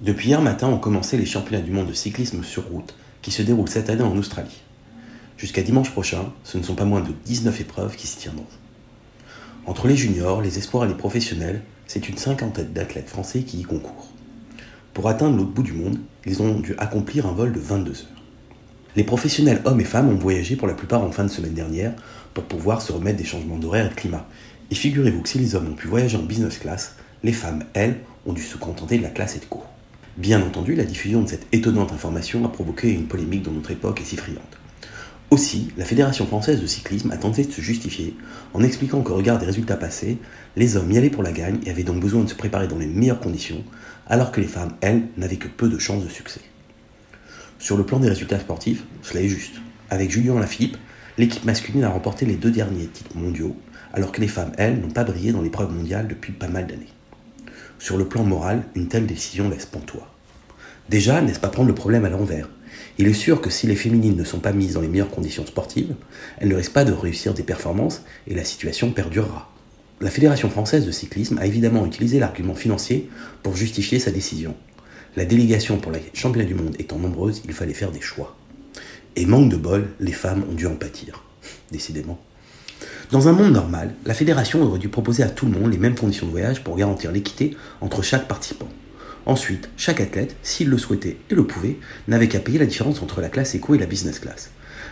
Depuis hier matin ont commencé les championnats du monde de cyclisme sur route qui se déroulent cette année en Australie. Jusqu'à dimanche prochain, ce ne sont pas moins de 19 épreuves qui s'y tiendront. Entre les juniors, les espoirs et les professionnels, c'est une cinquantaine d'athlètes français qui y concourent. Pour atteindre l'autre bout du monde, ils ont dû accomplir un vol de 22 heures. Les professionnels hommes et femmes ont voyagé pour la plupart en fin de semaine dernière pour pouvoir se remettre des changements d'horaire et de climat. Et figurez-vous que si les hommes ont pu voyager en business class, les femmes, elles, ont dû se contenter de la classe et de cours. Bien entendu, la diffusion de cette étonnante information a provoqué une polémique dont notre époque est si friande. Aussi, la Fédération française de cyclisme a tenté de se justifier en expliquant qu'au regard des résultats passés, les hommes y allaient pour la gagne et avaient donc besoin de se préparer dans les meilleures conditions, alors que les femmes, elles, n'avaient que peu de chances de succès. Sur le plan des résultats sportifs, cela est juste. Avec Julien Lafilippe, l'équipe masculine a remporté les deux derniers titres mondiaux, alors que les femmes, elles, n'ont pas brillé dans l'épreuve mondiale depuis pas mal d'années. Sur le plan moral, une telle décision laisse pantois. Déjà, n'est-ce pas prendre le problème à l'envers? Il est sûr que si les féminines ne sont pas mises dans les meilleures conditions sportives, elles ne risquent pas de réussir des performances et la situation perdurera. La Fédération française de cyclisme a évidemment utilisé l'argument financier pour justifier sa décision. La délégation pour la championnat du monde étant nombreuse, il fallait faire des choix. Et manque de bol, les femmes ont dû en pâtir. Décidément. Dans un monde normal, la fédération aurait dû proposer à tout le monde les mêmes conditions de voyage pour garantir l'équité entre chaque participant. Ensuite, chaque athlète, s'il le souhaitait et le pouvait, n'avait qu'à payer la différence entre la classe éco et la business class.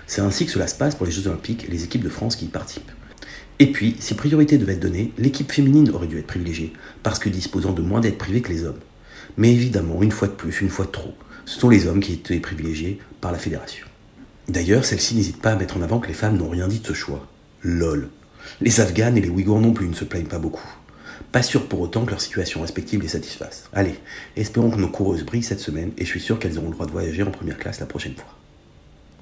C'est ainsi que cela se passe pour les Jeux Olympiques et les équipes de France qui y participent. Et puis, si priorité devait être donnée, l'équipe féminine aurait dû être privilégiée, parce que disposant de moins d'aides privées que les hommes. Mais évidemment, une fois de plus, une fois de trop, ce sont les hommes qui étaient privilégiés par la fédération. D'ailleurs, celle-ci n'hésite pas à mettre en avant que les femmes n'ont rien dit de ce choix. LOL. Les Afghanes et les Ouïghours non plus ne se plaignent pas beaucoup. Pas sûr pour autant que leur situation respective les satisfasse. Allez, espérons que nos coureuses brillent cette semaine et je suis sûr qu'elles auront le droit de voyager en première classe la prochaine fois.